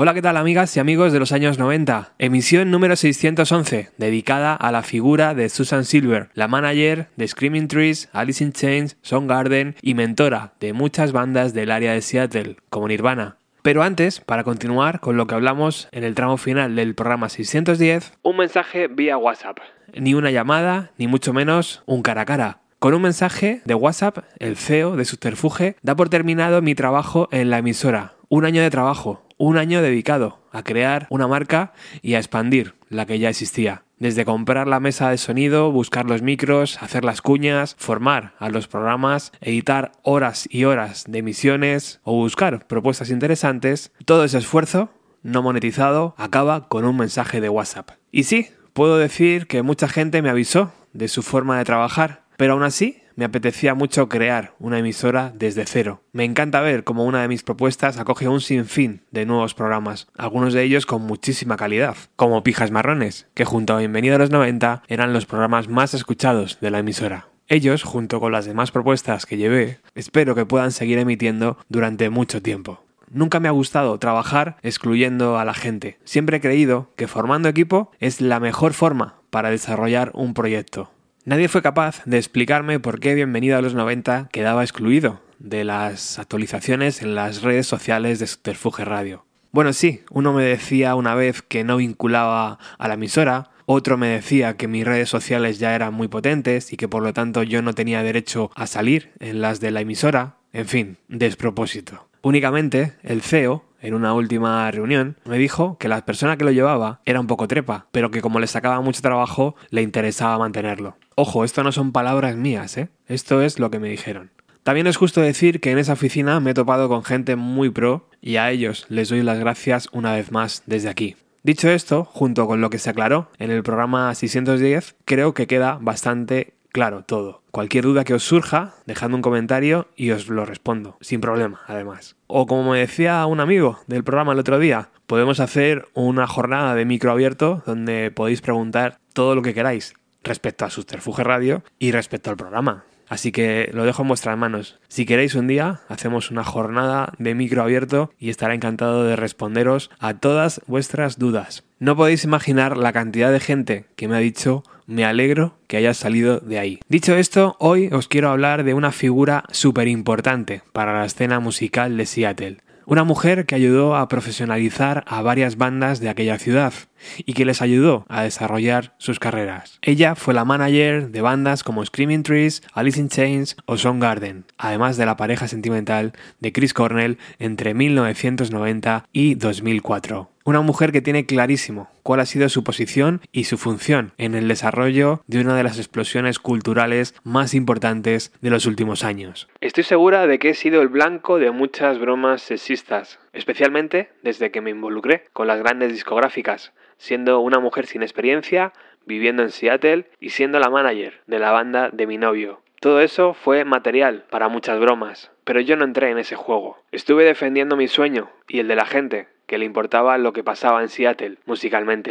Hola, ¿qué tal amigas y amigos de los años 90? Emisión número 611, dedicada a la figura de Susan Silver, la manager de Screaming Trees, Alice in Chains, Garden y mentora de muchas bandas del área de Seattle, como Nirvana. Pero antes, para continuar con lo que hablamos en el tramo final del programa 610, un mensaje vía WhatsApp. Ni una llamada, ni mucho menos un cara a cara. Con un mensaje de WhatsApp, el CEO de Subterfuge da por terminado mi trabajo en la emisora. Un año de trabajo, un año dedicado a crear una marca y a expandir la que ya existía. Desde comprar la mesa de sonido, buscar los micros, hacer las cuñas, formar a los programas, editar horas y horas de emisiones o buscar propuestas interesantes, todo ese esfuerzo no monetizado acaba con un mensaje de WhatsApp. Y sí, puedo decir que mucha gente me avisó de su forma de trabajar, pero aún así me apetecía mucho crear una emisora desde cero. Me encanta ver cómo una de mis propuestas acoge un sinfín de nuevos programas, algunos de ellos con muchísima calidad, como Pijas Marrones, que junto a Bienvenido a los 90 eran los programas más escuchados de la emisora. Ellos, junto con las demás propuestas que llevé, espero que puedan seguir emitiendo durante mucho tiempo. Nunca me ha gustado trabajar excluyendo a la gente. Siempre he creído que formando equipo es la mejor forma para desarrollar un proyecto. Nadie fue capaz de explicarme por qué Bienvenido a los 90 quedaba excluido de las actualizaciones en las redes sociales de Subterfuge Radio. Bueno, sí, uno me decía una vez que no vinculaba a la emisora, otro me decía que mis redes sociales ya eran muy potentes y que por lo tanto yo no tenía derecho a salir en las de la emisora, en fin, despropósito. Únicamente el CEO, en una última reunión, me dijo que la persona que lo llevaba era un poco trepa, pero que como le sacaba mucho trabajo, le interesaba mantenerlo. Ojo, esto no son palabras mías, ¿eh? Esto es lo que me dijeron. También es justo decir que en esa oficina me he topado con gente muy pro y a ellos les doy las gracias una vez más desde aquí. Dicho esto, junto con lo que se aclaró en el programa 610, creo que queda bastante claro todo. Cualquier duda que os surja, dejadme un comentario y os lo respondo, sin problema, además. O como me decía un amigo del programa el otro día, podemos hacer una jornada de micro abierto donde podéis preguntar todo lo que queráis respecto a Subterfuge Radio y respecto al programa. Así que lo dejo en vuestras manos. Si queréis un día, hacemos una jornada de micro abierto y estaré encantado de responderos a todas vuestras dudas. No podéis imaginar la cantidad de gente que me ha dicho me alegro que hayas salido de ahí. Dicho esto, hoy os quiero hablar de una figura súper importante para la escena musical de Seattle. Una mujer que ayudó a profesionalizar a varias bandas de aquella ciudad y que les ayudó a desarrollar sus carreras. Ella fue la manager de bandas como Screaming Trees, Alice in Chains o Garden, además de la pareja sentimental de Chris Cornell entre 1990 y 2004. Una mujer que tiene clarísimo cuál ha sido su posición y su función en el desarrollo de una de las explosiones culturales más importantes de los últimos años. Estoy segura de que he sido el blanco de muchas bromas sexistas, especialmente desde que me involucré con las grandes discográficas, siendo una mujer sin experiencia, viviendo en Seattle y siendo la manager de la banda de mi novio. Todo eso fue material para muchas bromas, pero yo no entré en ese juego. Estuve defendiendo mi sueño y el de la gente, que le importaba lo que pasaba en Seattle musicalmente.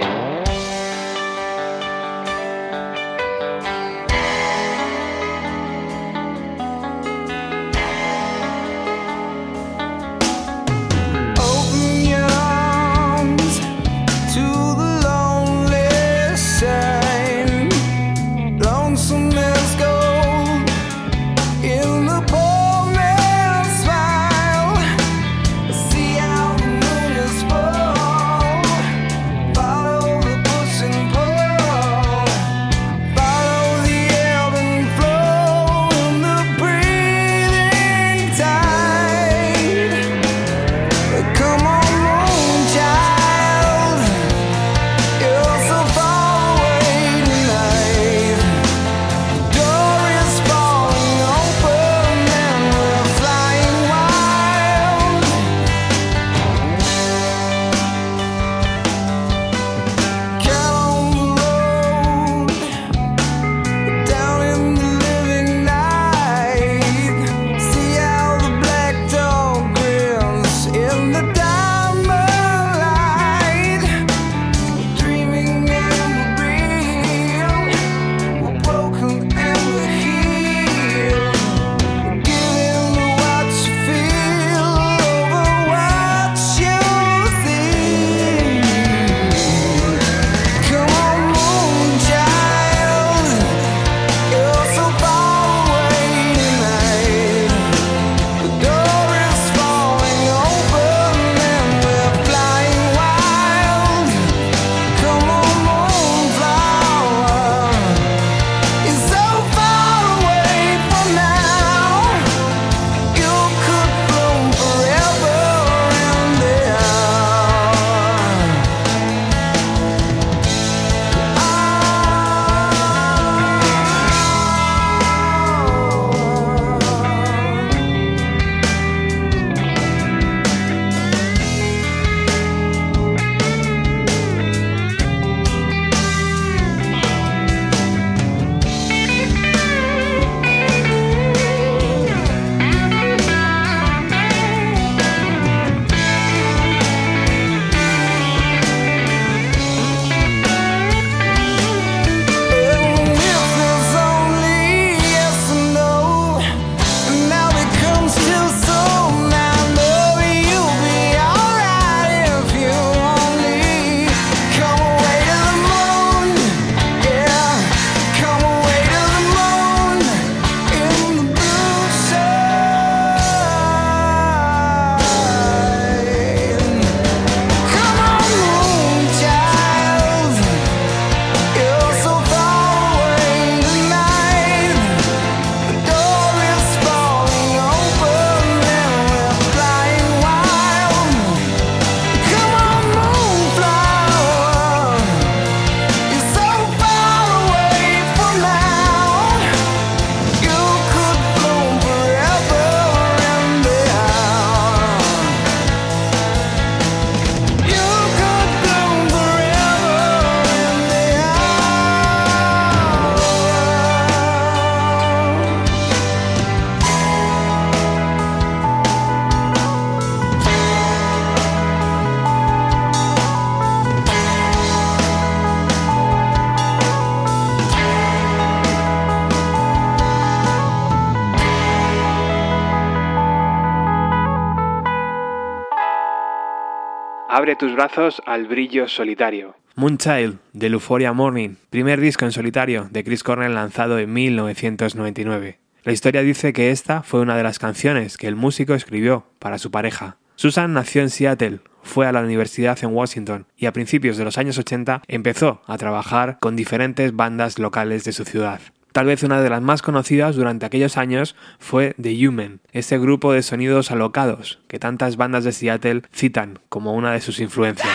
Abre tus brazos al brillo solitario. Moonchild, de Euphoria Morning, primer disco en solitario de Chris Cornell lanzado en 1999. La historia dice que esta fue una de las canciones que el músico escribió para su pareja. Susan nació en Seattle, fue a la universidad en Washington y a principios de los años 80 empezó a trabajar con diferentes bandas locales de su ciudad. Tal vez una de las más conocidas durante aquellos años fue The Human, ese grupo de sonidos alocados que tantas bandas de Seattle citan como una de sus influencias.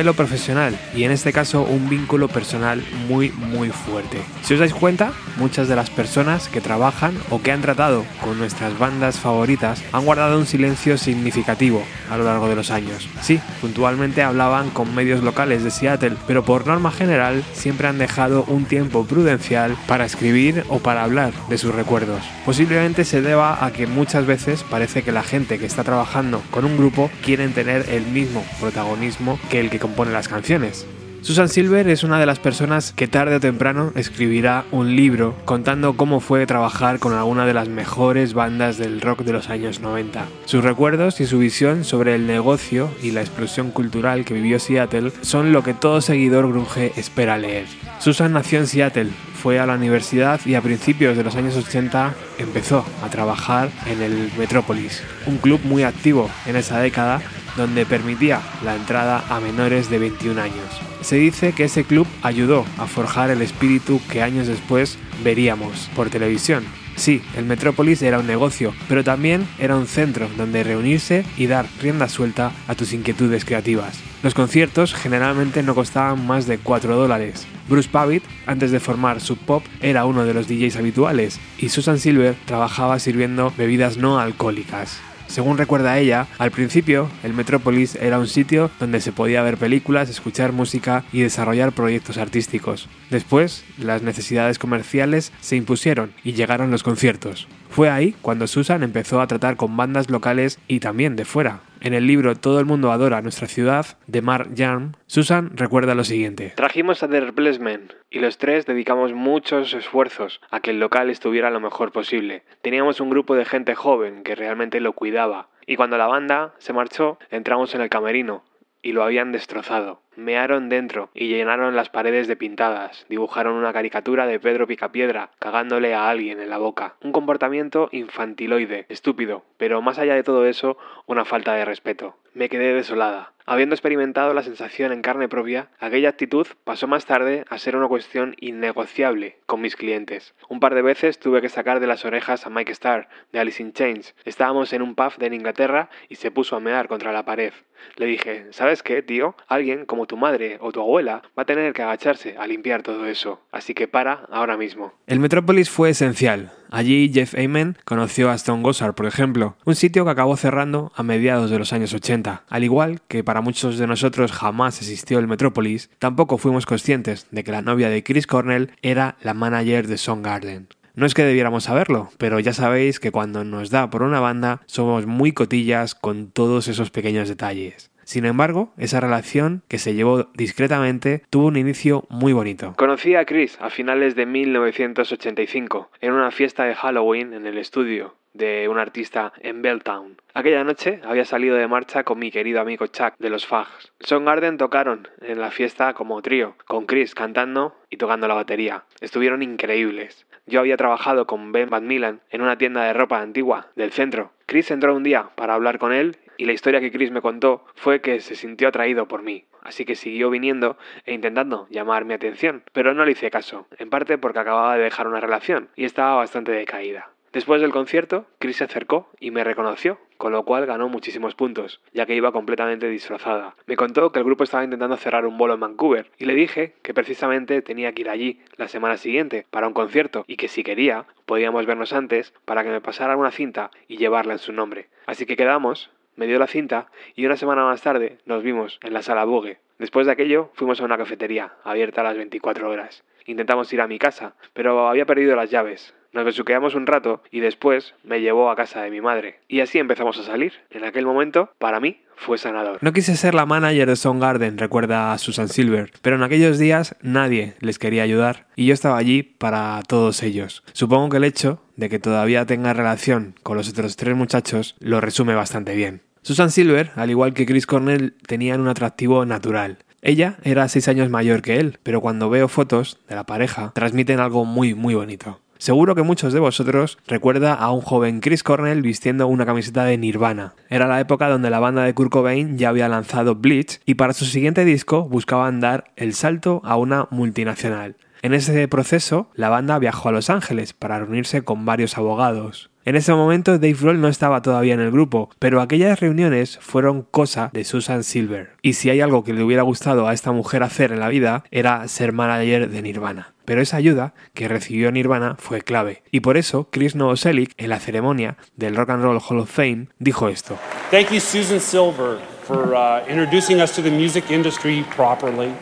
Velo profesional y en este caso un vínculo personal muy muy fuerte. Si os dais cuenta, muchas de las personas que trabajan o que han tratado con nuestras bandas favoritas han guardado un silencio significativo a lo largo de los años. Sí, puntualmente hablaban con medios locales de Seattle, pero por norma general siempre han dejado un tiempo prudencial para escribir o para hablar de sus recuerdos. Posiblemente se deba a que muchas veces parece que la gente que está trabajando con un grupo quieren tener el mismo protagonismo que el que compone las canciones. Susan Silver es una de las personas que tarde o temprano escribirá un libro contando cómo fue trabajar con alguna de las mejores bandas del rock de los años 90. Sus recuerdos y su visión sobre el negocio y la explosión cultural que vivió Seattle son lo que todo seguidor grunge espera leer. Susan nació en Seattle, fue a la universidad y a principios de los años 80 empezó a trabajar en el Metropolis, un club muy activo en esa década donde permitía la entrada a menores de 21 años. Se dice que ese club ayudó a forjar el espíritu que años después veríamos por televisión. Sí, el Metrópolis era un negocio, pero también era un centro donde reunirse y dar rienda suelta a tus inquietudes creativas. Los conciertos generalmente no costaban más de 4 dólares. Bruce Pavitt, antes de formar Sub Pop, era uno de los DJs habituales y Susan Silver trabajaba sirviendo bebidas no alcohólicas. Según recuerda ella, al principio el Metrópolis era un sitio donde se podía ver películas, escuchar música y desarrollar proyectos artísticos. Después, las necesidades comerciales se impusieron y llegaron los conciertos. Fue ahí cuando Susan empezó a tratar con bandas locales y también de fuera. En el libro Todo el mundo adora nuestra ciudad, de Mark Susan recuerda lo siguiente. Trajimos a The Replacement y los tres dedicamos muchos esfuerzos a que el local estuviera lo mejor posible. Teníamos un grupo de gente joven que realmente lo cuidaba. Y cuando la banda se marchó, entramos en el camerino y lo habían destrozado. Mearon dentro y llenaron las paredes de pintadas, dibujaron una caricatura de Pedro Picapiedra cagándole a alguien en la boca. Un comportamiento infantiloide, estúpido, pero más allá de todo eso, una falta de respeto. Me quedé desolada. Habiendo experimentado la sensación en carne propia, aquella actitud pasó más tarde a ser una cuestión innegociable con mis clientes. Un par de veces tuve que sacar de las orejas a Mike Starr, de Alice in Chains. Estábamos en un pub de Inglaterra y se puso a mear contra la pared. Le dije, ¿sabes qué, tío? Alguien como tu madre o tu abuela va a tener que agacharse a limpiar todo eso. Así que para ahora mismo. El Metrópolis fue esencial. Allí Jeff Amen conoció a Stone Gossard, por ejemplo, un sitio que acabó cerrando a mediados de los años 80. Al igual que para muchos de nosotros jamás existió el Metrópolis, tampoco fuimos conscientes de que la novia de Chris Cornell era la manager de Garden. No es que debiéramos saberlo, pero ya sabéis que cuando nos da por una banda somos muy cotillas con todos esos pequeños detalles. Sin embargo, esa relación, que se llevó discretamente, tuvo un inicio muy bonito. Conocí a Chris a finales de 1985, en una fiesta de Halloween en el estudio de un artista en Belltown. Aquella noche había salido de marcha con mi querido amigo Chuck de los Fags. Garden tocaron en la fiesta como trío, con Chris cantando y tocando la batería. Estuvieron increíbles. Yo había trabajado con Ben Macmillan en una tienda de ropa antigua del centro. Chris entró un día para hablar con él y la historia que Chris me contó fue que se sintió atraído por mí, así que siguió viniendo e intentando llamar mi atención, pero no le hice caso, en parte porque acababa de dejar una relación y estaba bastante decaída. Después del concierto, Chris se acercó y me reconoció, con lo cual ganó muchísimos puntos, ya que iba completamente disfrazada. Me contó que el grupo estaba intentando cerrar un bolo en Vancouver y le dije que precisamente tenía que ir allí la semana siguiente para un concierto y que si quería podíamos vernos antes para que me pasara una cinta y llevarla en su nombre. Así que quedamos, me dio la cinta y una semana más tarde nos vimos en la sala Vogue. Después de aquello fuimos a una cafetería abierta a las 24 horas. Intentamos ir a mi casa, pero había perdido las llaves, nos besuqueamos un rato y después me llevó a casa de mi madre. Y así empezamos a salir. En aquel momento, para mí, fue sanador. No quise ser la manager de Soundgarden, recuerda a Susan Silver, pero en aquellos días nadie les quería ayudar y yo estaba allí para todos ellos. Supongo que el hecho de que todavía tenga relación con los otros tres muchachos lo resume bastante bien. Susan Silver, al igual que Chris Cornell, tenían un atractivo natural. Ella era seis años mayor que él, pero cuando veo fotos de la pareja, transmiten algo muy, muy bonito. Seguro que muchos de vosotros recuerda a un joven Chris Cornell vistiendo una camiseta de Nirvana. Era la época donde la banda de Kurt Cobain ya había lanzado Bleach y para su siguiente disco buscaban dar el salto a una multinacional. En ese proceso, la banda viajó a Los Ángeles para reunirse con varios abogados. En ese momento Dave Grohl no estaba todavía en el grupo, pero aquellas reuniones fueron cosa de Susan Silver. Y si hay algo que le hubiera gustado a esta mujer hacer en la vida, era ser manager de Nirvana pero esa ayuda que recibió Nirvana fue clave. Y por eso Chris Novoselic, en la ceremonia del Rock and Roll Hall of Fame, dijo esto.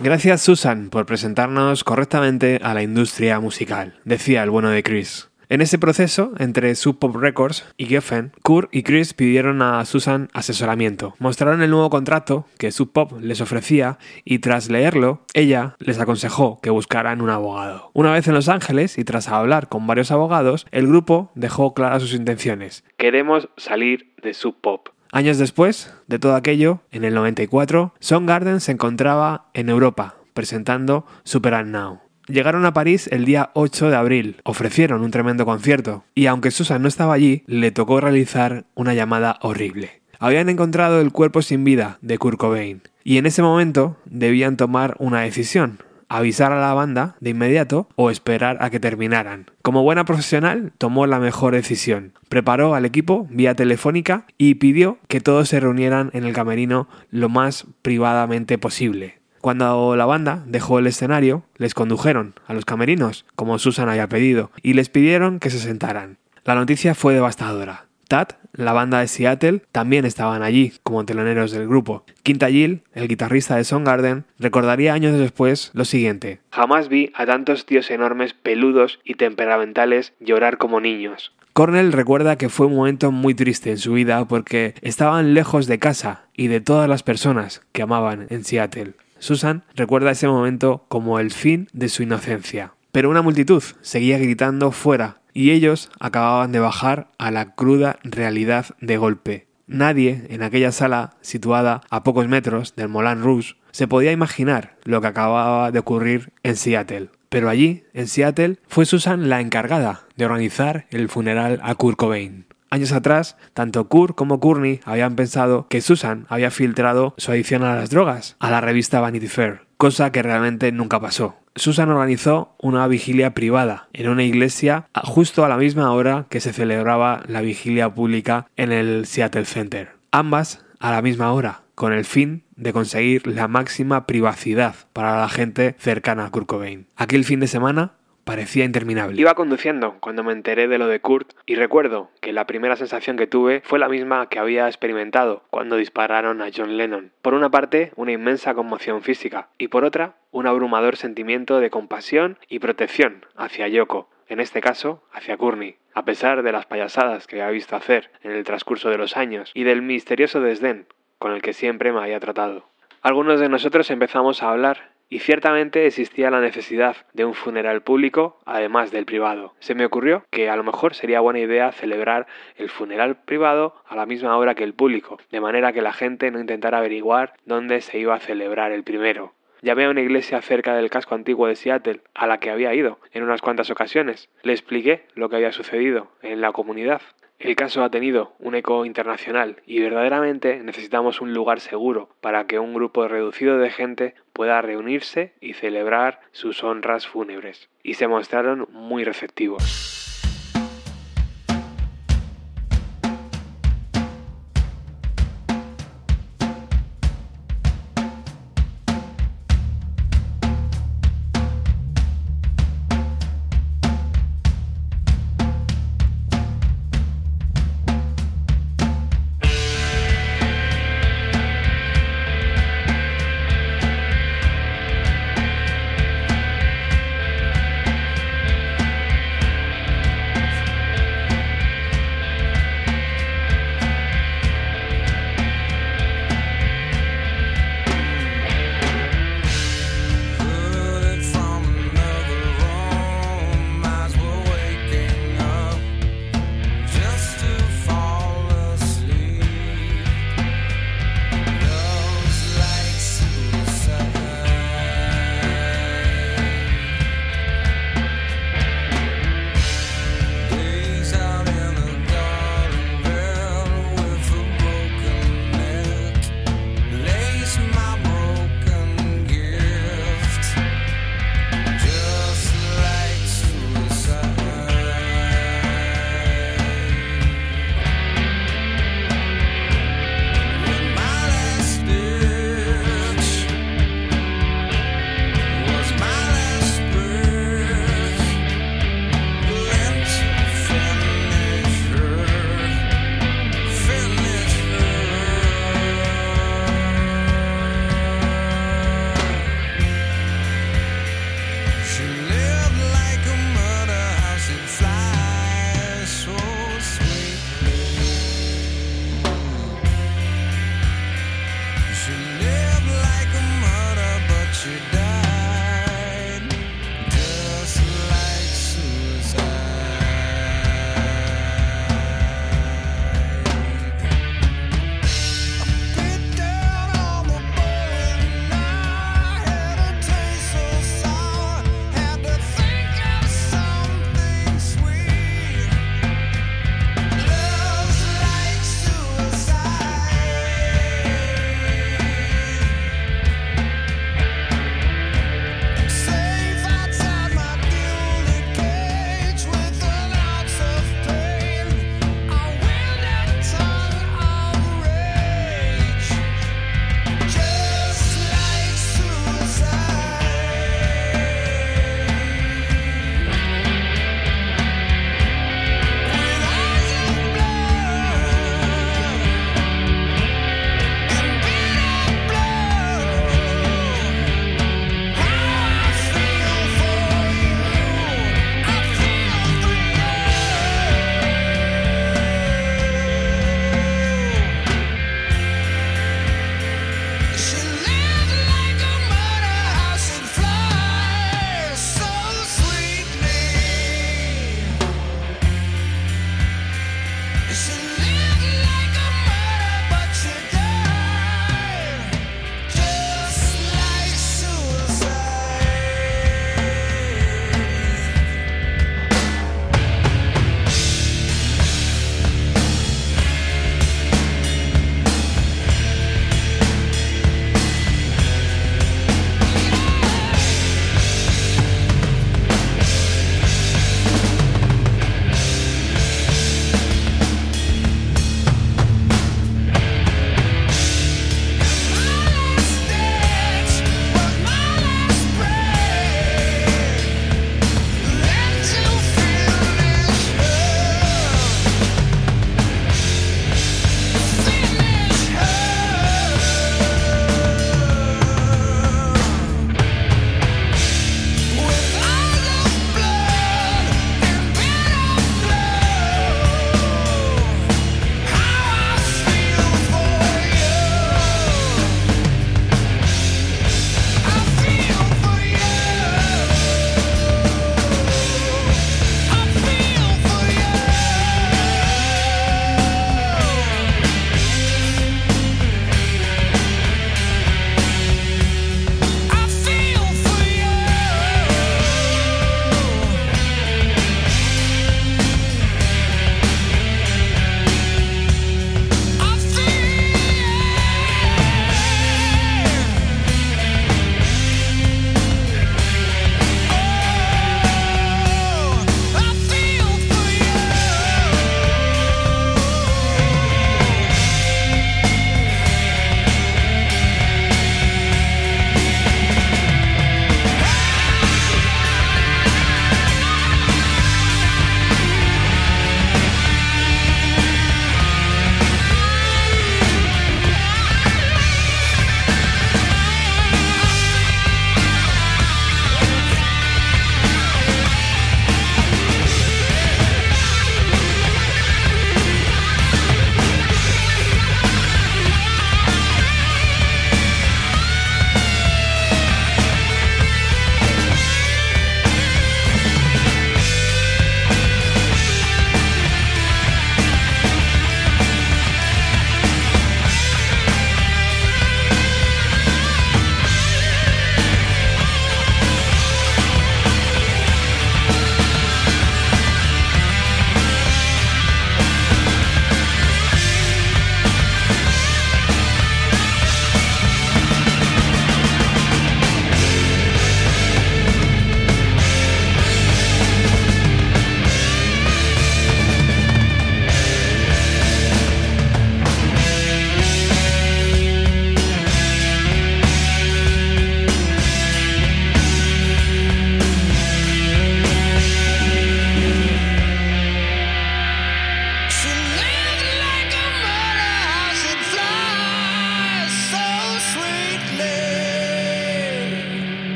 Gracias Susan por presentarnos correctamente a la industria musical, decía el bueno de Chris. En ese proceso, entre Sub Pop Records y Geffen, Kurt y Chris pidieron a Susan asesoramiento. Mostraron el nuevo contrato que Sub Pop les ofrecía y tras leerlo, ella les aconsejó que buscaran un abogado. Una vez en Los Ángeles y tras hablar con varios abogados, el grupo dejó claras sus intenciones. Queremos salir de Sub Pop. Años después de todo aquello, en el 94, Garden se encontraba en Europa, presentando Super Now. Llegaron a París el día 8 de abril, ofrecieron un tremendo concierto, y aunque Susan no estaba allí, le tocó realizar una llamada horrible. Habían encontrado el cuerpo sin vida de Kurt Cobain, y en ese momento debían tomar una decisión, avisar a la banda de inmediato o esperar a que terminaran. Como buena profesional, tomó la mejor decisión. Preparó al equipo vía telefónica y pidió que todos se reunieran en el camerino lo más privadamente posible. Cuando la banda dejó el escenario, les condujeron a los camerinos, como Susan había pedido, y les pidieron que se sentaran. La noticia fue devastadora. Tad, la banda de Seattle, también estaban allí como teloneros del grupo. Quinta Gill, el guitarrista de Soundgarden, recordaría años después lo siguiente. Jamás vi a tantos tíos enormes, peludos y temperamentales llorar como niños. Cornell recuerda que fue un momento muy triste en su vida porque estaban lejos de casa y de todas las personas que amaban en Seattle. Susan recuerda ese momento como el fin de su inocencia. Pero una multitud seguía gritando fuera y ellos acababan de bajar a la cruda realidad de golpe. Nadie en aquella sala, situada a pocos metros del Moulin Rouge, se podía imaginar lo que acababa de ocurrir en Seattle. Pero allí, en Seattle, fue Susan la encargada de organizar el funeral a Kurt Cobain. Años atrás, tanto Kurt como Courtney habían pensado que Susan había filtrado su adicción a las drogas a la revista Vanity Fair, cosa que realmente nunca pasó. Susan organizó una vigilia privada en una iglesia justo a la misma hora que se celebraba la vigilia pública en el Seattle Center. Ambas a la misma hora, con el fin de conseguir la máxima privacidad para la gente cercana a Kurt. Aquel fin de semana parecía interminable. Iba conduciendo cuando me enteré de lo de Kurt y recuerdo que la primera sensación que tuve fue la misma que había experimentado cuando dispararon a John Lennon. Por una parte, una inmensa conmoción física y por otra, un abrumador sentimiento de compasión y protección hacia Yoko, en este caso hacia Courtney. A pesar de las payasadas que había visto hacer en el transcurso de los años y del misterioso desdén con el que siempre me había tratado. Algunos de nosotros empezamos a hablar y ciertamente existía la necesidad de un funeral público además del privado. Se me ocurrió que a lo mejor sería buena idea celebrar el funeral privado a la misma hora que el público, de manera que la gente no intentara averiguar dónde se iba a celebrar el primero. Llamé a una iglesia cerca del casco antiguo de Seattle, a la que había ido en unas cuantas ocasiones. Le expliqué lo que había sucedido en la comunidad el caso ha tenido un eco internacional y verdaderamente necesitamos un lugar seguro para que un grupo reducido de gente pueda reunirse y celebrar sus honras fúnebres. Y se mostraron muy receptivos.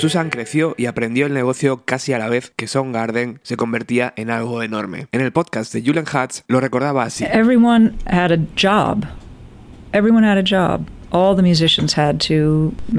Susan creció y aprendió el negocio casi a la vez que Soundgarden se convertía en algo enorme. En el podcast de Julian Hatz lo recordaba así. Everyone had a job. Everyone had a job.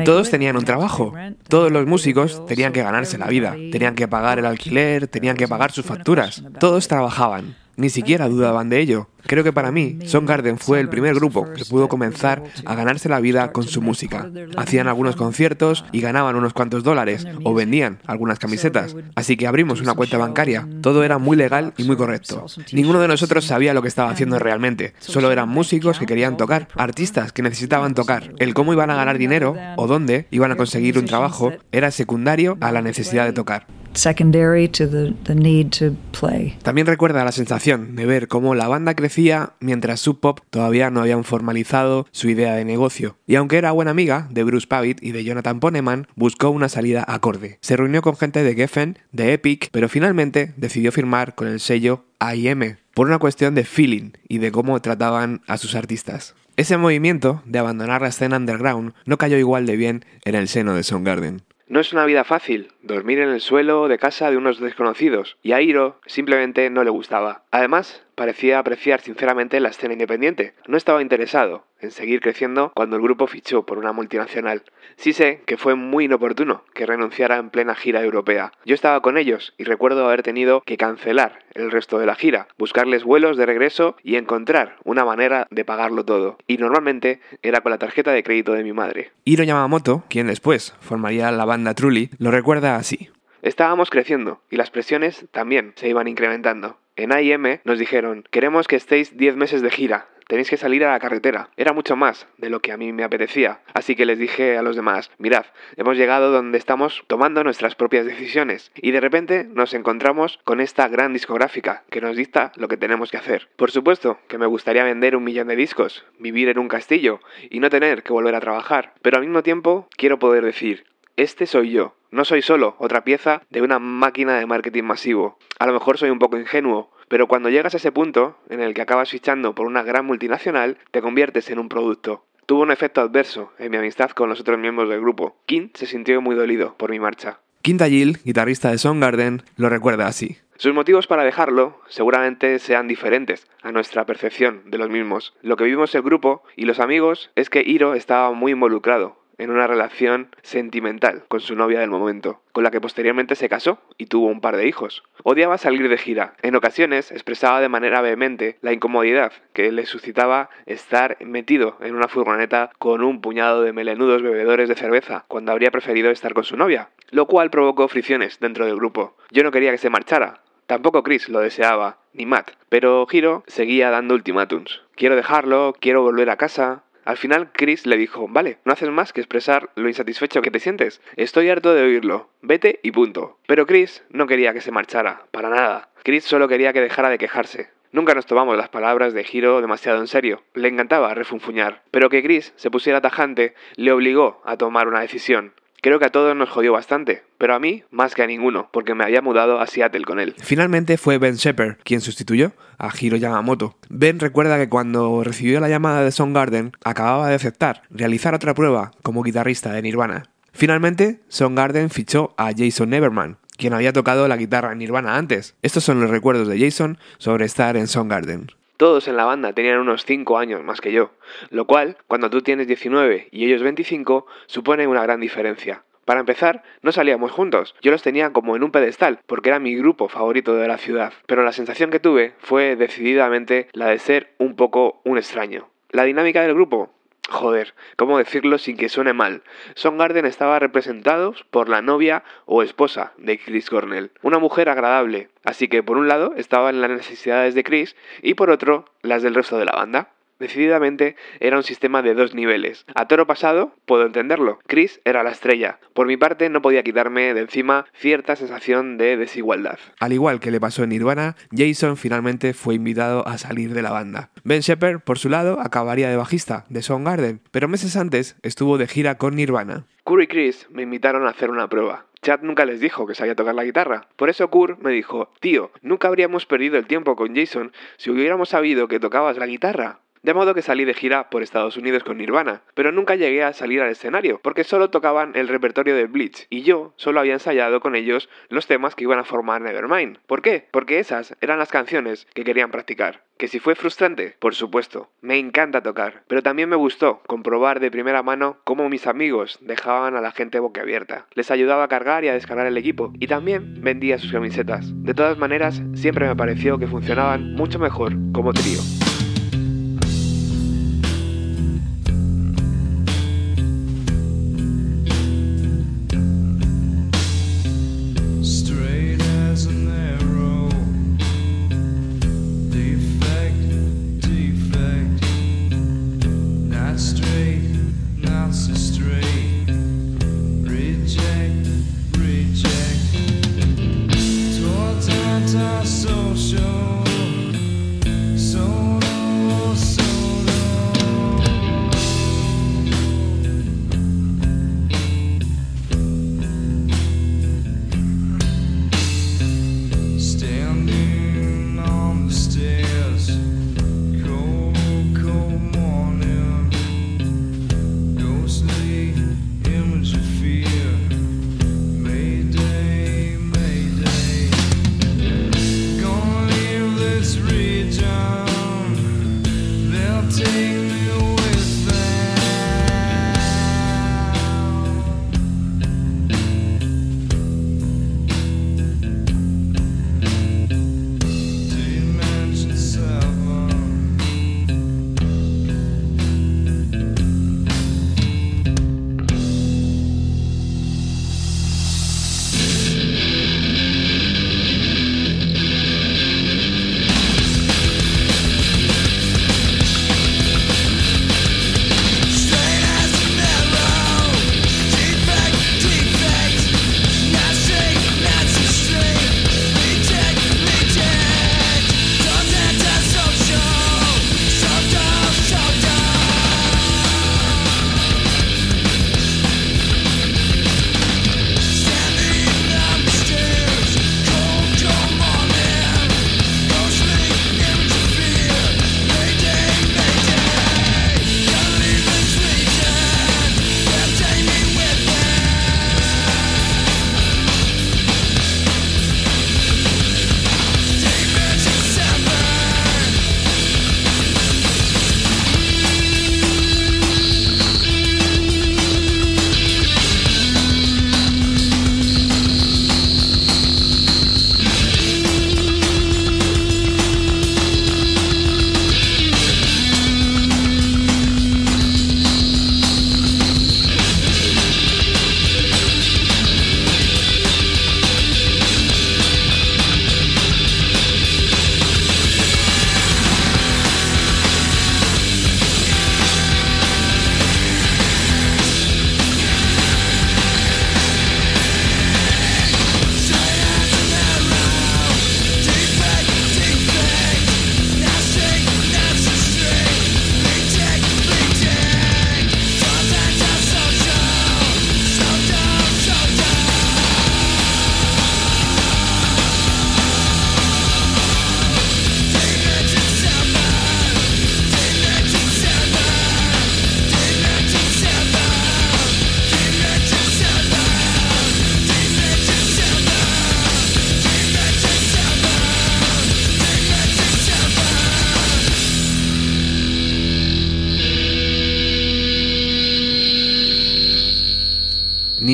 Todos tenían un trabajo. Todos los músicos tenían que ganarse la vida. Tenían que pagar el alquiler, tenían que pagar sus facturas. Todos trabajaban. Ni siquiera dudaban de ello. Creo que para mí, Garden fue el primer grupo que pudo comenzar a ganarse la vida con su música. Hacían algunos conciertos y ganaban unos cuantos dólares, o vendían algunas camisetas. Así que abrimos una cuenta bancaria. Todo era muy legal y muy correcto. Ninguno de nosotros sabía lo que estaba haciendo realmente. Solo eran músicos que querían tocar, artistas que necesitaban tocar. El cómo iban a ganar dinero o dónde iban a conseguir un trabajo era secundario a la necesidad de tocar secondary to the, the need to play. También recuerda la sensación de ver cómo la banda crecía mientras Sub Pop todavía no habían formalizado su idea de negocio. Y aunque era buena amiga de Bruce Pavitt y de Jonathan Poneman, buscó una salida acorde. Se reunió con gente de Geffen, de Epic, pero finalmente decidió firmar con el sello AIM por una cuestión de feeling y de cómo trataban a sus artistas. Ese movimiento de abandonar la escena underground no cayó igual de bien en el seno de Soundgarden. No es una vida fácil, dormir en el suelo de casa de unos desconocidos, y a Hiro simplemente no le gustaba. Además, parecía apreciar sinceramente la escena independiente. No estaba interesado en seguir creciendo cuando el grupo fichó por una multinacional. Sí sé que fue muy inoportuno que renunciara en plena gira europea. Yo estaba con ellos y recuerdo haber tenido que cancelar el resto de la gira, buscarles vuelos de regreso y encontrar una manera de pagarlo todo. Y normalmente era con la tarjeta de crédito de mi madre. Hiro Yamamoto, quien después formaría la banda Truly, lo recuerda así. Estábamos creciendo y las presiones también se iban incrementando. En AIM nos dijeron, queremos que estéis 10 meses de gira, tenéis que salir a la carretera. Era mucho más de lo que a mí me apetecía. Así que les dije a los demás, mirad, hemos llegado donde estamos tomando nuestras propias decisiones. Y de repente nos encontramos con esta gran discográfica que nos dicta lo que tenemos que hacer. Por supuesto que me gustaría vender un millón de discos, vivir en un castillo y no tener que volver a trabajar. Pero al mismo tiempo quiero poder decir, este soy yo. No soy solo otra pieza de una máquina de marketing masivo. A lo mejor soy un poco ingenuo, pero cuando llegas a ese punto en el que acabas fichando por una gran multinacional, te conviertes en un producto. Tuvo un efecto adverso en mi amistad con los otros miembros del grupo. Kim se sintió muy dolido por mi marcha. Quinta Gill, guitarrista de Soundgarden, lo recuerda así. Sus motivos para dejarlo seguramente sean diferentes a nuestra percepción de los mismos. Lo que vimos el grupo y los amigos es que Hiro estaba muy involucrado en una relación sentimental con su novia del momento, con la que posteriormente se casó y tuvo un par de hijos. Odiaba salir de gira. En ocasiones expresaba de manera vehemente la incomodidad que le suscitaba estar metido en una furgoneta con un puñado de melenudos bebedores de cerveza, cuando habría preferido estar con su novia, lo cual provocó fricciones dentro del grupo. Yo no quería que se marchara, Tampoco Chris lo deseaba, ni Matt, pero Hiro seguía dando ultimátums. Quiero dejarlo, quiero volver a casa, al final Chris le dijo, vale, no haces más que expresar lo insatisfecho que te sientes. Estoy harto de oírlo. Vete y punto. Pero Chris no quería que se marchara, para nada. Chris solo quería que dejara de quejarse. Nunca nos tomamos las palabras de Giro demasiado en serio. Le encantaba refunfuñar. Pero que Chris se pusiera tajante le obligó a tomar una decisión. Creo que a todos nos jodió bastante, pero a mí más que a ninguno, porque me había mudado a Seattle con él. Finalmente fue Ben Shepard quien sustituyó a Hiro Yamamoto. Ben recuerda que cuando recibió la llamada de Soundgarden, acababa de aceptar realizar otra prueba como guitarrista de Nirvana. Finalmente, Soundgarden fichó a Jason Neverman, quien había tocado la guitarra en Nirvana antes. Estos son los recuerdos de Jason sobre estar en Soundgarden. Todos en la banda tenían unos 5 años más que yo, lo cual, cuando tú tienes 19 y ellos 25, supone una gran diferencia. Para empezar, no salíamos juntos, yo los tenía como en un pedestal, porque era mi grupo favorito de la ciudad, pero la sensación que tuve fue decididamente la de ser un poco un extraño. La dinámica del grupo, Joder, ¿cómo decirlo sin que suene mal? Garden estaba representado por la novia o esposa de Chris Cornell, una mujer agradable, así que por un lado estaban las necesidades de Chris y por otro las del resto de la banda. Decididamente era un sistema de dos niveles. A toro pasado puedo entenderlo. Chris era la estrella. Por mi parte no podía quitarme de encima cierta sensación de desigualdad. Al igual que le pasó en Nirvana, Jason finalmente fue invitado a salir de la banda. Ben Shepard, por su lado, acabaría de bajista de Soundgarden, pero meses antes estuvo de gira con Nirvana. Kurt y Chris me invitaron a hacer una prueba. Chad nunca les dijo que sabía tocar la guitarra. Por eso Kurt me dijo, tío, nunca habríamos perdido el tiempo con Jason si hubiéramos sabido que tocabas la guitarra. De modo que salí de gira por Estados Unidos con Nirvana, pero nunca llegué a salir al escenario, porque solo tocaban el repertorio de Bleach, y yo solo había ensayado con ellos los temas que iban a formar Nevermind. ¿Por qué? Porque esas eran las canciones que querían practicar. Que si fue frustrante, por supuesto. Me encanta tocar, pero también me gustó comprobar de primera mano cómo mis amigos dejaban a la gente boquiabierta. Les ayudaba a cargar y a descargar el equipo, y también vendía sus camisetas. De todas maneras, siempre me pareció que funcionaban mucho mejor como trío.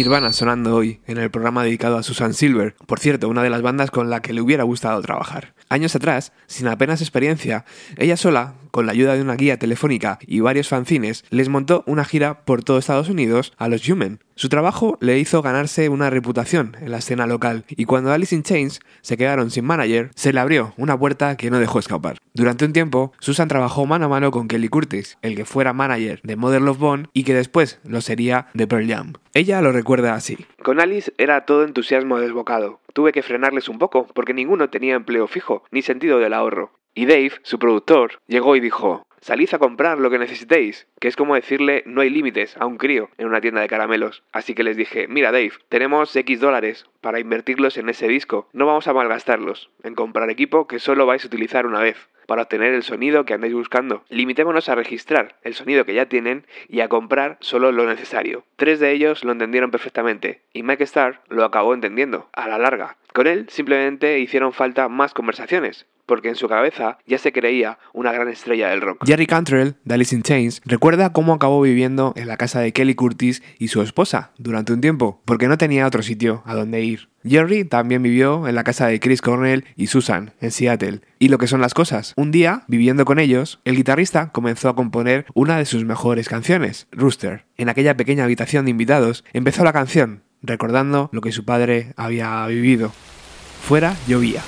Nirvana sonando hoy en el programa dedicado a Susan Silver, por cierto, una de las bandas con la que le hubiera gustado trabajar. Años atrás, sin apenas experiencia, ella sola, con la ayuda de una guía telefónica y varios fanzines, les montó una gira por todo Estados Unidos a los Human. Su trabajo le hizo ganarse una reputación en la escena local y cuando Alice in Chains se quedaron sin manager, se le abrió una puerta que no dejó escapar. Durante un tiempo, Susan trabajó mano a mano con Kelly Curtis, el que fuera manager de Mother Love Bone y que después lo sería de Pearl Jam. Ella lo recuerda así. Con Alice era todo entusiasmo desbocado. Tuve que frenarles un poco porque ninguno tenía empleo fijo ni sentido del ahorro. Y Dave, su productor, llegó y dijo, salid a comprar lo que necesitéis, que es como decirle no hay límites a un crío en una tienda de caramelos. Así que les dije, mira Dave, tenemos X dólares para invertirlos en ese disco, no vamos a malgastarlos en comprar equipo que solo vais a utilizar una vez. para obtener el sonido que andáis buscando. Limitémonos a registrar el sonido que ya tienen y a comprar solo lo necesario. Tres de ellos lo entendieron perfectamente y Mike Starr lo acabó entendiendo, a la larga. Con él simplemente hicieron falta más conversaciones, porque en su cabeza ya se creía una gran estrella del rock. Jerry Cantrell, de Alice in Chains, recuerda cómo acabó viviendo en la casa de Kelly Curtis y su esposa durante un tiempo, porque no tenía otro sitio a donde ir. Jerry también vivió en la casa de Chris Cornell y Susan, en Seattle. Y lo que son las cosas, un día, viviendo con ellos, el guitarrista comenzó a componer una de sus mejores canciones, Rooster. En aquella pequeña habitación de invitados, empezó la canción, recordando lo que su padre había vivido. Fuera llovía.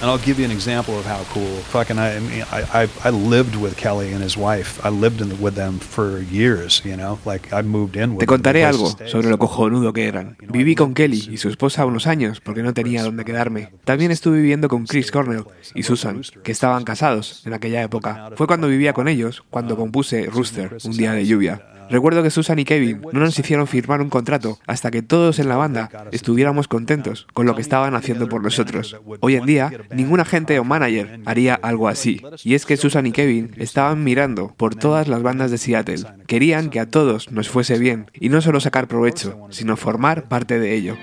And I'll give you an example of how cool. Fucking, I, I mean, I, I, I lived with Kelly and his wife. I lived in, with them for years, you know. Like I moved in with Te them. contaré algo sobre lo cojonudo que eran. Viví con Kelly y su esposa unos años porque no tenía dónde quedarme. También estuve viviendo con Chris Cornell y Susan, que estaban casados en aquella época. Fue cuando vivía con ellos cuando compuse Rooster, un día de lluvia. Recuerdo que Susan y Kevin no nos hicieron firmar un contrato hasta que todos en la banda estuviéramos contentos con lo que estaban haciendo por nosotros. Hoy en día, ningún agente o manager haría algo así. Y es que Susan y Kevin estaban mirando por todas las bandas de Seattle. Querían que a todos nos fuese bien y no solo sacar provecho, sino formar parte de ello.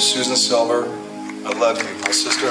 Susan Silver. I love you, my sister.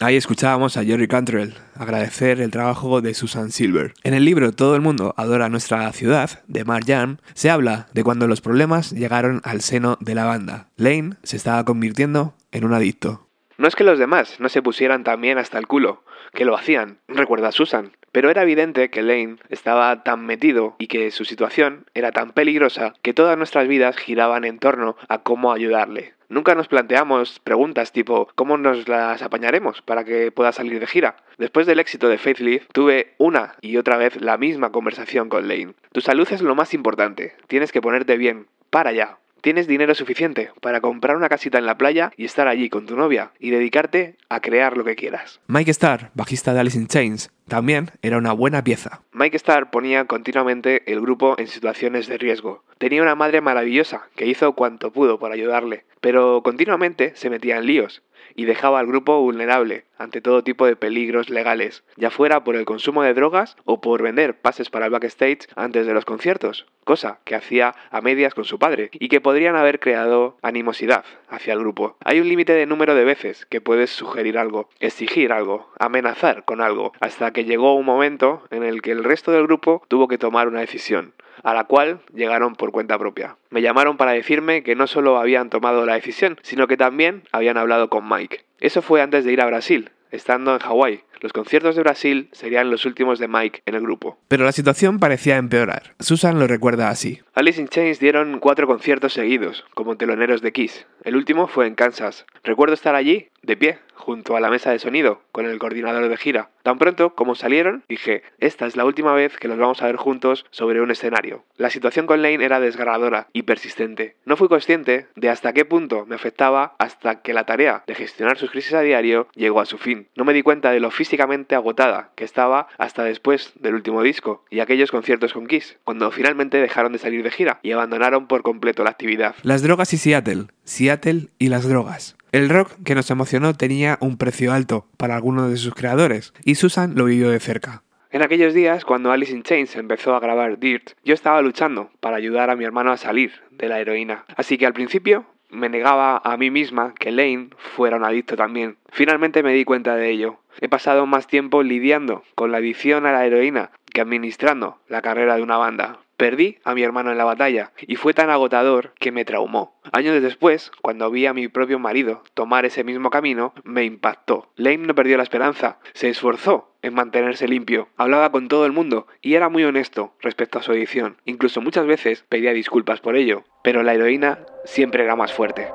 Ahí escuchábamos a Jerry Cantrell agradecer el trabajo de Susan Silver. En el libro Todo el mundo adora nuestra ciudad, de Mark Jam, se habla de cuando los problemas llegaron al seno de la banda. Lane se estaba convirtiendo en un adicto. No es que los demás no se pusieran también hasta el culo, que lo hacían, recuerda Susan, pero era evidente que Lane estaba tan metido y que su situación era tan peligrosa que todas nuestras vidas giraban en torno a cómo ayudarle. Nunca nos planteamos preguntas tipo ¿cómo nos las apañaremos para que pueda salir de gira? Después del éxito de Faith Leaf, tuve una y otra vez la misma conversación con Lane. Tu salud es lo más importante, tienes que ponerte bien, para allá. Tienes dinero suficiente para comprar una casita en la playa y estar allí con tu novia y dedicarte a crear lo que quieras. Mike Starr, bajista de Alice in Chains, también era una buena pieza. Mike Starr ponía continuamente el grupo en situaciones de riesgo. Tenía una madre maravillosa que hizo cuanto pudo por ayudarle, pero continuamente se metía en líos y dejaba al grupo vulnerable ante todo tipo de peligros legales, ya fuera por el consumo de drogas o por vender pases para el backstage antes de los conciertos, cosa que hacía a medias con su padre y que podrían haber creado animosidad hacia el grupo. Hay un límite de número de veces que puedes sugerir algo, exigir algo, amenazar con algo, hasta que llegó un momento en el que el resto del grupo tuvo que tomar una decisión a la cual llegaron por cuenta propia. Me llamaron para decirme que no solo habían tomado la decisión, sino que también habían hablado con Mike. Eso fue antes de ir a Brasil, estando en Hawái. Los conciertos de Brasil serían los últimos de Mike en el grupo. Pero la situación parecía empeorar. Susan lo recuerda así. Alice in Chains dieron cuatro conciertos seguidos, como teloneros de Kiss. El último fue en Kansas. Recuerdo estar allí, de pie, junto a la mesa de sonido, con el coordinador de gira. Tan pronto como salieron, dije, esta es la última vez que los vamos a ver juntos sobre un escenario. La situación con Lane era desgarradora y persistente. No fui consciente de hasta qué punto me afectaba hasta que la tarea de gestionar sus crisis a diario llegó a su fin. No me di cuenta de lo físicamente agotada que estaba hasta después del último disco y aquellos conciertos con Kiss, cuando finalmente dejaron de salir de gira y abandonaron por completo la actividad. Las drogas y Seattle. Seattle y las drogas. El rock que nos emocionó tenía un precio alto para algunos de sus creadores, y Susan lo vivió de cerca. En aquellos días, cuando Alice in Chains empezó a grabar Dirt, yo estaba luchando para ayudar a mi hermano a salir de la heroína. Así que al principio me negaba a mí misma que Lane fuera un adicto también. Finalmente me di cuenta de ello. He pasado más tiempo lidiando con la adicción a la heroína que administrando la carrera de una banda. Perdí a mi hermano en la batalla y fue tan agotador que me traumó. Años después, cuando vi a mi propio marido tomar ese mismo camino, me impactó. Lane no perdió la esperanza, se esforzó en mantenerse limpio, hablaba con todo el mundo y era muy honesto respecto a su adicción. Incluso muchas veces pedía disculpas por ello, pero la heroína siempre era más fuerte.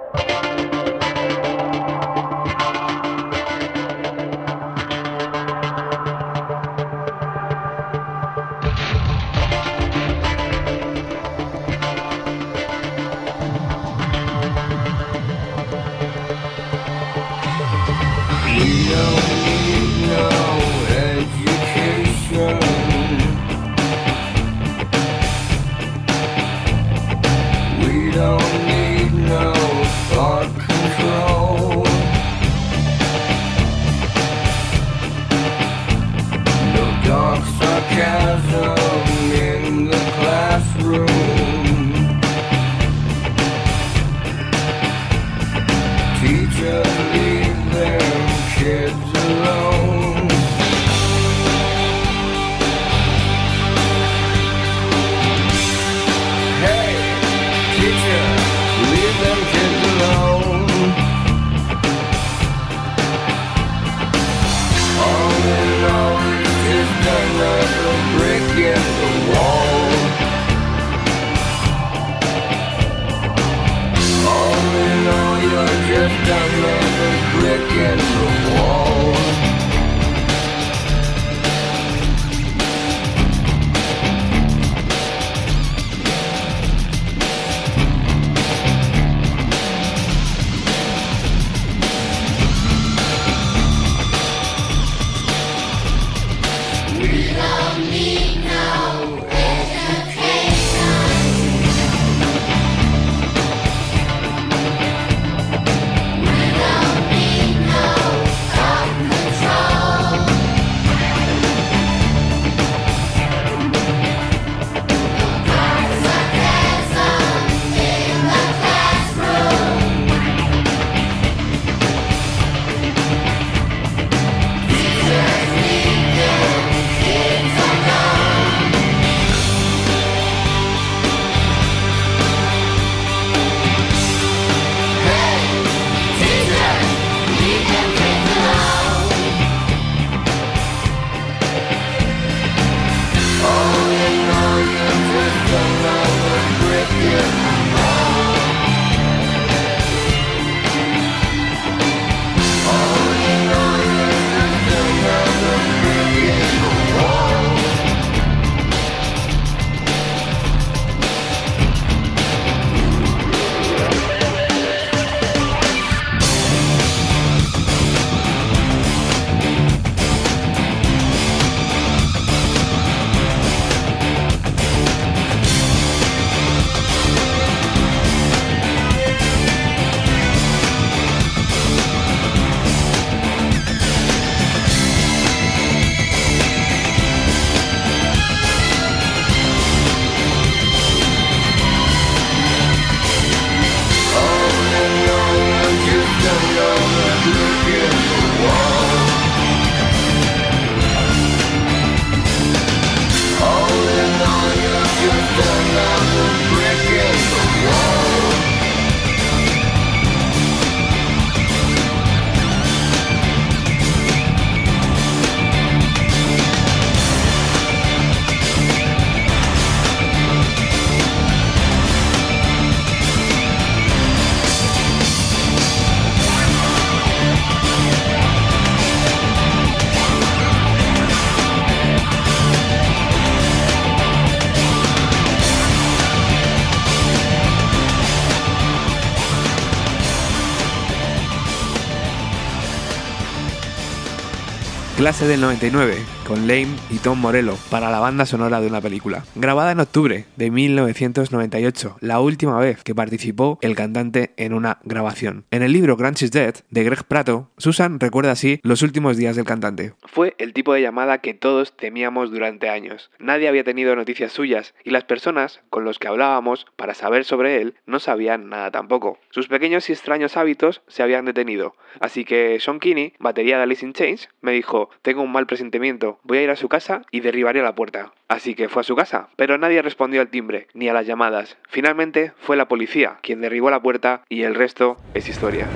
Clase del 99, con Lane y Tom Morello, para la banda sonora de una película. Grabada en octubre de 1998, la última vez que participó el cantante en una grabación. En el libro Grunge is Dead, de Greg Prato, Susan recuerda así los últimos días del cantante. Fue el tipo de llamada que todos temíamos durante años. Nadie había tenido noticias suyas y las personas con los que hablábamos para saber sobre él no sabían nada tampoco. Sus pequeños y extraños hábitos se habían detenido, así que Sean Kinney, batería de Alice in Chains, me dijo, tengo un mal presentimiento, voy a ir a su casa y derribaré la puerta. Así que fue a su casa, pero nadie respondió al timbre ni a las llamadas. Finalmente fue la policía quien derribó la puerta y el resto es historia.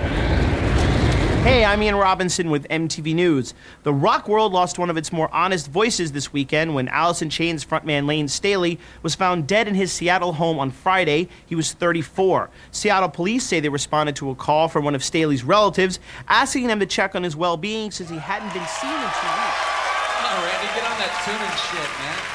Hey, I'm Ian Robinson with MTV News. The rock world lost one of its more honest voices this weekend when Alice in Chains frontman Lane Staley was found dead in his Seattle home on Friday. He was 34. Seattle police say they responded to a call from one of Staley's relatives asking them to check on his well being since he hadn't been seen in two weeks. Tuning shit, man.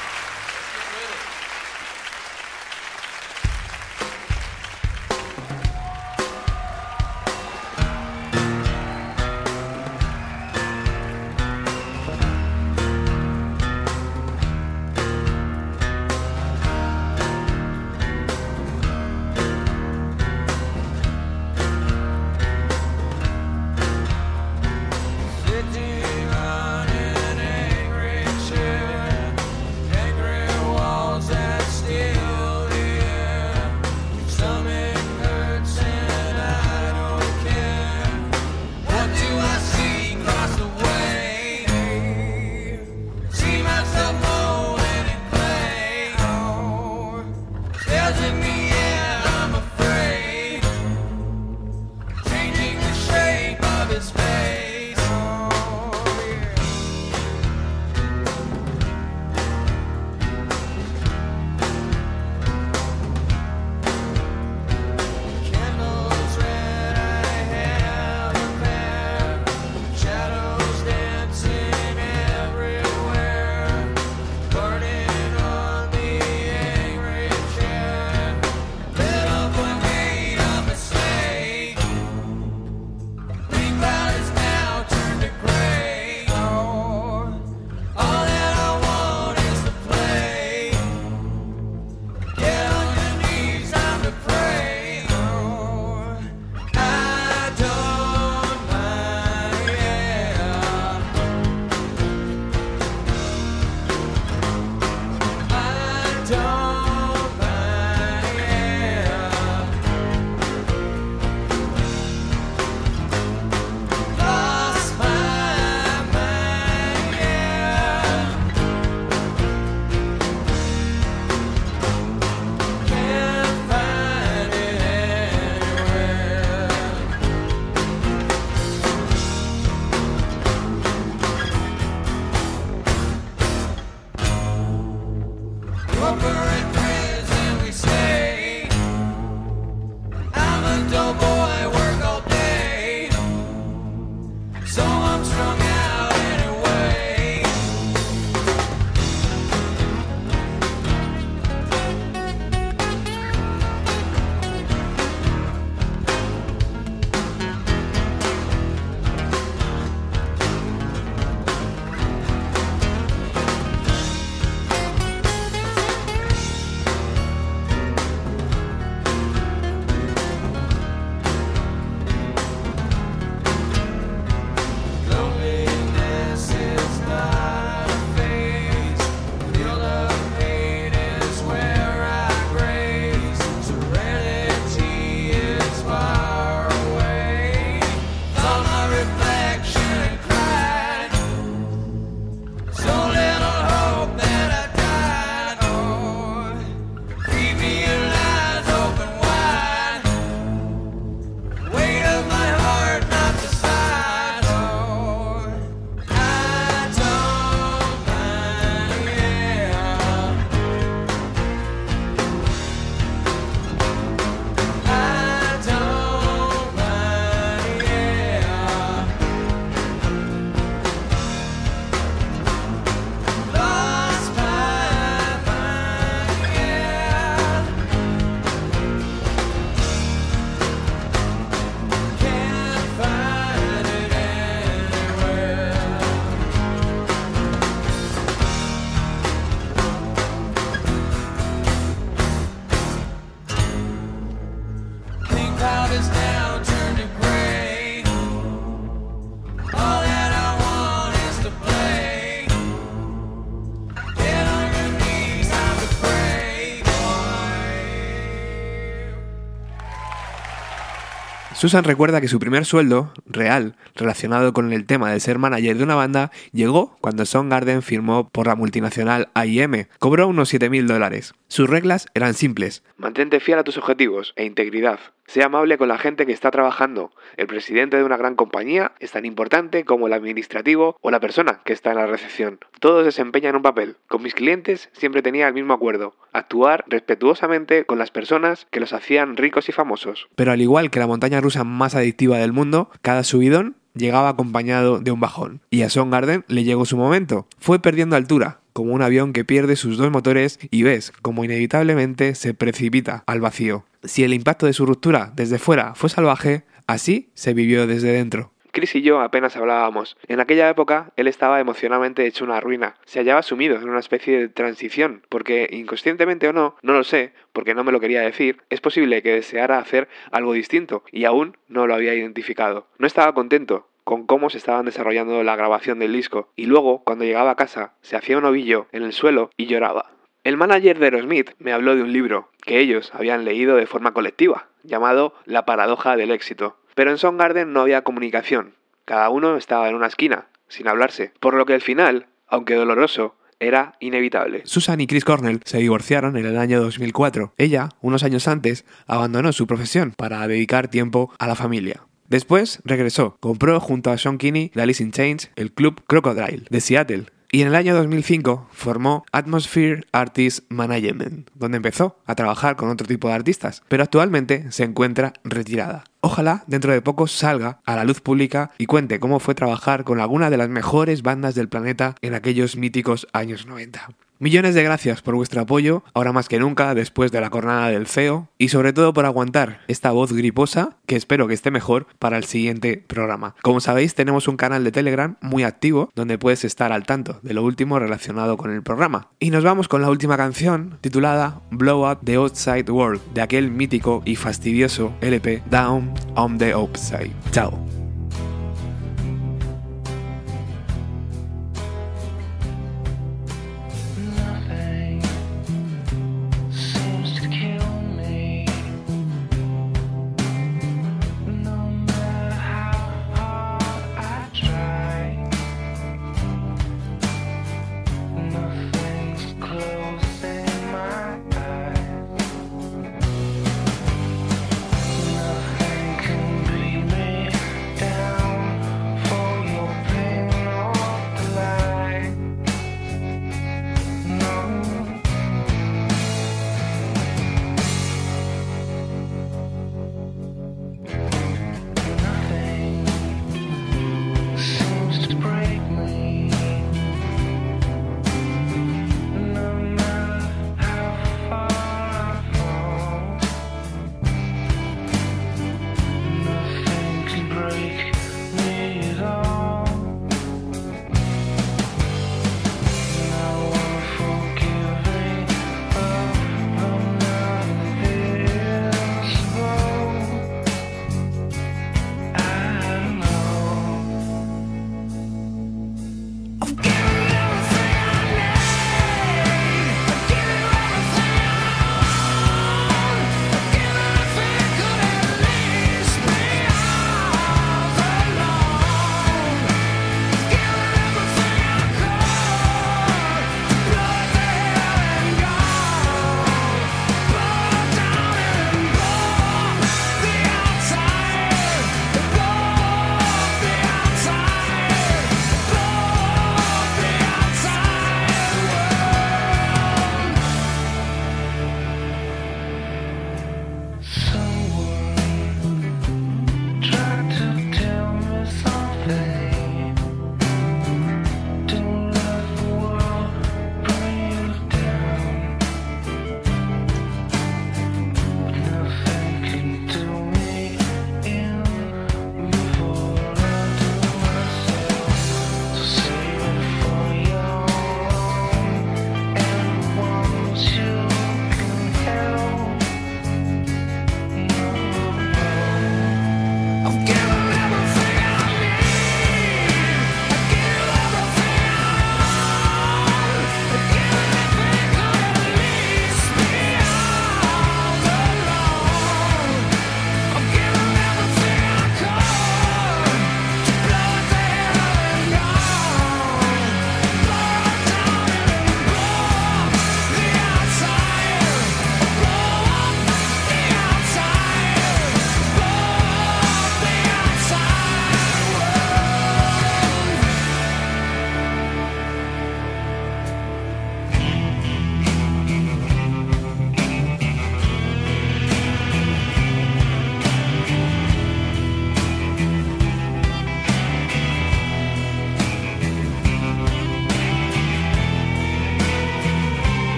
Susan recuerda que su primer sueldo, real, relacionado con el tema de ser manager de una banda, llegó cuando Soundgarden firmó por la multinacional AIM. Cobró unos 7.000 dólares. Sus reglas eran simples. Mantente fiel a tus objetivos e integridad. Sea amable con la gente que está trabajando. El presidente de una gran compañía es tan importante como el administrativo o la persona que está en la recepción. Todos desempeñan un papel. Con mis clientes siempre tenía el mismo acuerdo. Actuar respetuosamente con las personas que los hacían ricos y famosos. Pero al igual que la montaña rusa más adictiva del mundo, cada subidón llegaba acompañado de un bajón. Y a Soundgarden le llegó su momento. Fue perdiendo altura, como un avión que pierde sus dos motores y ves como inevitablemente se precipita al vacío. Si el impacto de su ruptura desde fuera fue salvaje, así se vivió desde dentro. Chris y yo apenas hablábamos. En aquella época él estaba emocionalmente hecho una ruina. Se hallaba sumido en una especie de transición, porque inconscientemente o no, no lo sé, porque no me lo quería decir, es posible que deseara hacer algo distinto y aún no lo había identificado. No estaba contento, con cómo se estaban desarrollando la grabación del disco, y luego, cuando llegaba a casa, se hacía un ovillo en el suelo y lloraba. El manager de Aerosmith me habló de un libro que ellos habían leído de forma colectiva, llamado La paradoja del éxito. Pero en Soundgarden no había comunicación, cada uno estaba en una esquina, sin hablarse, por lo que el final, aunque doloroso, era inevitable. Susan y Chris Cornell se divorciaron en el año 2004. Ella, unos años antes, abandonó su profesión para dedicar tiempo a la familia. Después regresó, compró junto a Sean Kinney de Alice in Chains el club Crocodile de Seattle y en el año 2005 formó Atmosphere Artist Management, donde empezó a trabajar con otro tipo de artistas, pero actualmente se encuentra retirada. Ojalá dentro de poco salga a la luz pública y cuente cómo fue trabajar con alguna de las mejores bandas del planeta en aquellos míticos años 90. Millones de gracias por vuestro apoyo, ahora más que nunca después de la jornada del CEO, y sobre todo por aguantar esta voz griposa, que espero que esté mejor para el siguiente programa. Como sabéis, tenemos un canal de Telegram muy activo, donde puedes estar al tanto de lo último relacionado con el programa. Y nos vamos con la última canción, titulada Blow Up the Outside World, de aquel mítico y fastidioso LP Down on the Upside. Chao.